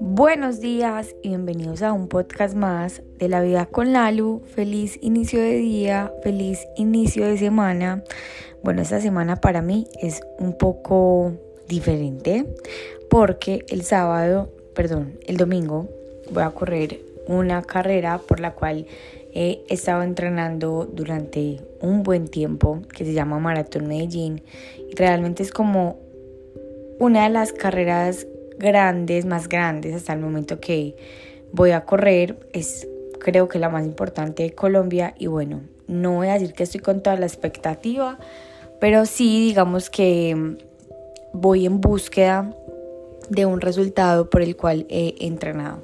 Buenos días y bienvenidos a un podcast más de la vida con Lalu. Feliz inicio de día, feliz inicio de semana. Bueno, esta semana para mí es un poco diferente porque el sábado, perdón, el domingo voy a correr una carrera por la cual he estado entrenando durante un buen tiempo que se llama Maratón Medellín realmente es como una de las carreras grandes, más grandes hasta el momento que voy a correr. Es creo que la más importante de Colombia y bueno, no voy a decir que estoy con toda la expectativa, pero sí digamos que voy en búsqueda de un resultado por el cual he entrenado.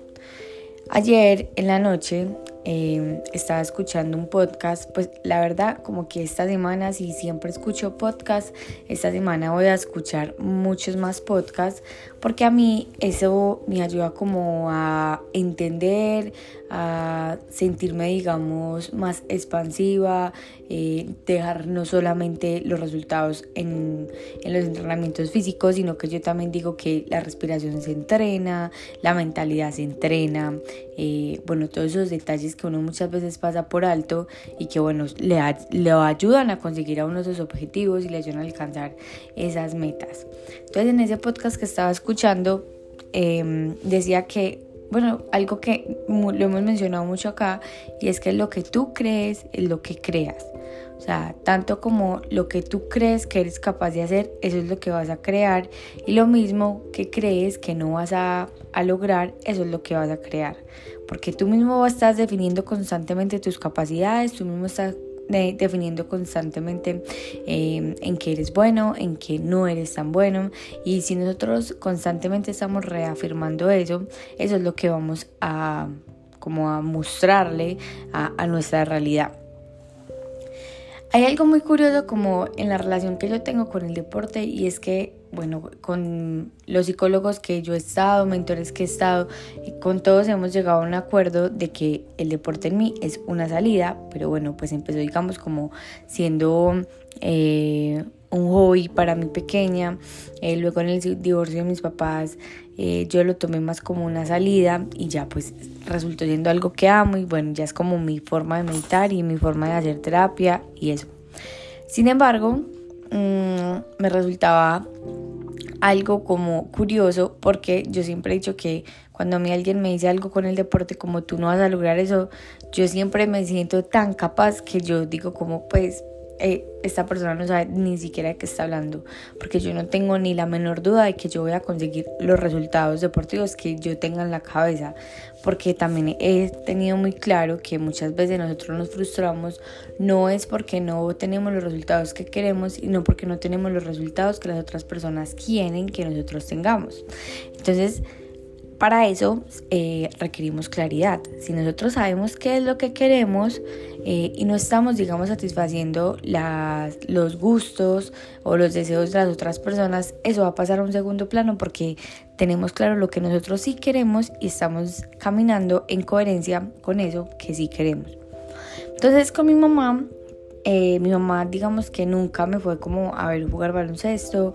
Ayer en la noche Em, estaba escuchando un podcast, pues la verdad como que esta semana si siempre escucho podcast, esta semana voy a escuchar muchos más podcasts porque a mí eso me ayuda como a entender, a sentirme digamos más expansiva, eh, dejar no solamente los resultados en, en los entrenamientos físicos, sino que yo también digo que la respiración se entrena, la mentalidad se entrena, eh, bueno, todos esos detalles que uno muchas veces pasa por alto y que, bueno, le, le ayudan a conseguir a uno sus objetivos y le ayudan a alcanzar esas metas. Entonces, en ese podcast que estaba escuchando, em, decía que bueno, algo que lo hemos mencionado mucho acá, y es que lo que tú crees es lo que creas. O sea, tanto como lo que tú crees que eres capaz de hacer, eso es lo que vas a crear. Y lo mismo que crees que no vas a, a lograr, eso es lo que vas a crear. Porque tú mismo estás definiendo constantemente tus capacidades, tú mismo estás definiendo constantemente em, en qué eres bueno, en qué no eres tan bueno. Y si nosotros constantemente estamos reafirmando eso, eso es lo que vamos a como a mostrarle a, a nuestra realidad. Hay algo muy curioso como en la relación que yo tengo con el deporte y es que bueno, con los psicólogos que yo he estado, mentores que he estado, con todos hemos llegado a un acuerdo de que el deporte en mí es una salida, pero bueno, pues empezó digamos como siendo eh, un hobby para mi pequeña, eh, luego en el divorcio de mis papás eh, yo lo tomé más como una salida y ya pues resultó siendo algo que amo y bueno, ya es como mi forma de meditar y mi forma de hacer terapia y eso. Sin embargo, Mm, me resultaba algo como curioso porque yo siempre he dicho que cuando a mí alguien me dice algo con el deporte como tú no vas a lograr eso, yo siempre me siento tan capaz que yo digo como pues eh, esta persona no sabe ni siquiera de qué está hablando, porque yo no tengo ni la menor duda de que yo voy a conseguir los resultados deportivos que yo tenga en la cabeza, porque también he tenido muy claro que muchas veces nosotros nos frustramos, no es porque no tenemos los resultados que queremos, sino porque no tenemos los resultados que las otras personas quieren que nosotros tengamos. Entonces, para eso eh, requerimos claridad. Si nosotros sabemos qué es lo que queremos eh, y no estamos, digamos, satisfaciendo las, los gustos o los deseos de las otras personas, eso va a pasar a un segundo plano porque tenemos claro lo que nosotros sí queremos y estamos caminando en coherencia con eso que sí queremos. Entonces con mi mamá eh, mi mamá, digamos que nunca me fue como a ver jugar baloncesto,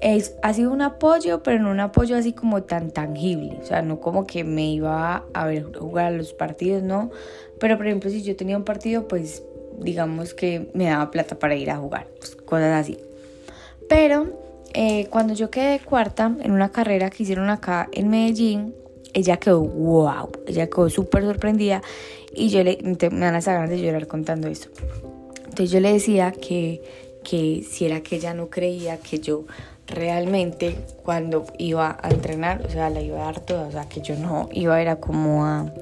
es, ha sido un apoyo, pero no un apoyo así como tan tangible, o sea, no como que me iba a ver jugar a los partidos, no, pero por ejemplo si yo tenía un partido, pues digamos que me daba plata para ir a jugar, pues, cosas así. Pero eh, cuando yo quedé cuarta en una carrera que hicieron acá en Medellín, ella quedó wow, ella quedó súper sorprendida y yo le, me dan las ganas de llorar contando eso. Entonces yo le decía que, que si era que ella no creía que yo realmente cuando iba a entrenar, o sea, la iba a dar toda, o sea, que yo no iba era como a,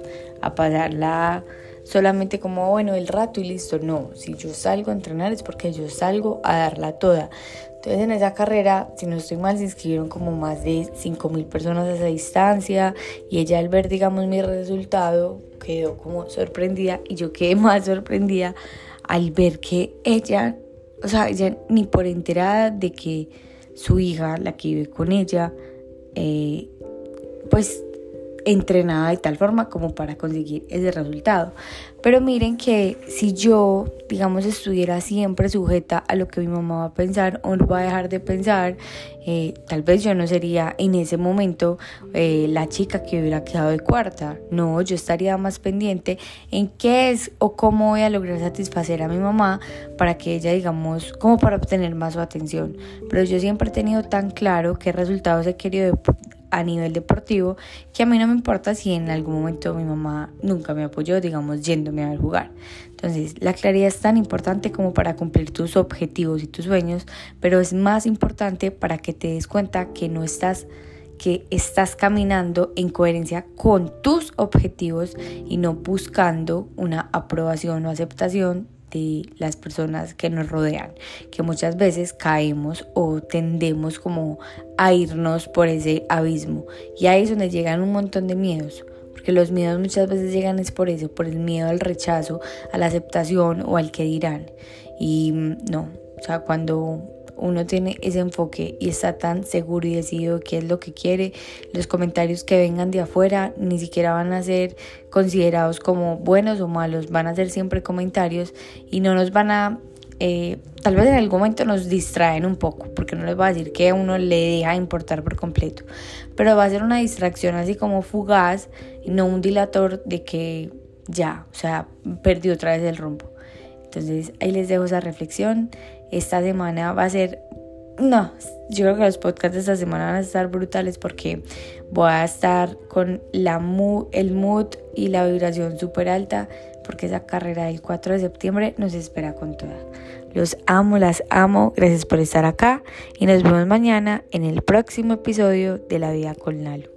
a pasarla solamente como, bueno, el rato y listo, no, si yo salgo a entrenar es porque yo salgo a darla toda. Entonces en esa carrera, si no estoy mal, se inscribieron como más de 5 mil personas a esa distancia y ella al ver, digamos, mi resultado quedó como sorprendida y yo quedé más sorprendida al ver que ella, o sea, ella ni por enterada de que su hija, la que vive con ella, eh, pues entrenada de tal forma como para conseguir ese resultado. Pero miren que si yo, digamos, estuviera siempre sujeta a lo que mi mamá va a pensar o va a dejar de pensar, eh, tal vez yo no sería en ese momento eh, la chica que hubiera quedado de cuarta. No, yo estaría más pendiente en qué es o cómo voy a lograr satisfacer a mi mamá para que ella, digamos, como para obtener más su atención. Pero yo siempre he tenido tan claro qué resultados he querido a nivel deportivo que a mí no me importa si en algún momento mi mamá nunca me apoyó, digamos, yéndome a ver jugar. Entonces, la claridad es tan importante como para cumplir tus objetivos y tus sueños, pero es más importante para que te des cuenta que no estás que estás caminando en coherencia con tus objetivos y no buscando una aprobación o aceptación de las personas que nos rodean, que muchas veces caemos o tendemos como a irnos por ese abismo. Y ahí es donde llegan un montón de miedos, porque los miedos muchas veces llegan es por eso, por el miedo al rechazo, a la aceptación o al que dirán. Y mm, no, o sea, cuando uno tiene ese enfoque y está tan seguro y decidido qué es lo que quiere, los comentarios que vengan de afuera ni siquiera van a ser considerados como buenos o malos, van a ser siempre comentarios y no nos van a eh, tal vez en algún momento nos distraen un poco, porque no les va a decir que a uno le deja importar por completo, pero va a ser una distracción así como fugaz no un dilator de que ya, o sea, perdió otra vez el rumbo. Entonces ahí les dejo esa reflexión. Esta semana va a ser... No, yo creo que los podcasts de esta semana van a estar brutales porque voy a estar con la el mood y la vibración súper alta porque esa carrera del 4 de septiembre nos espera con toda. Los amo, las amo, gracias por estar acá y nos vemos mañana en el próximo episodio de La Vida con Lalo.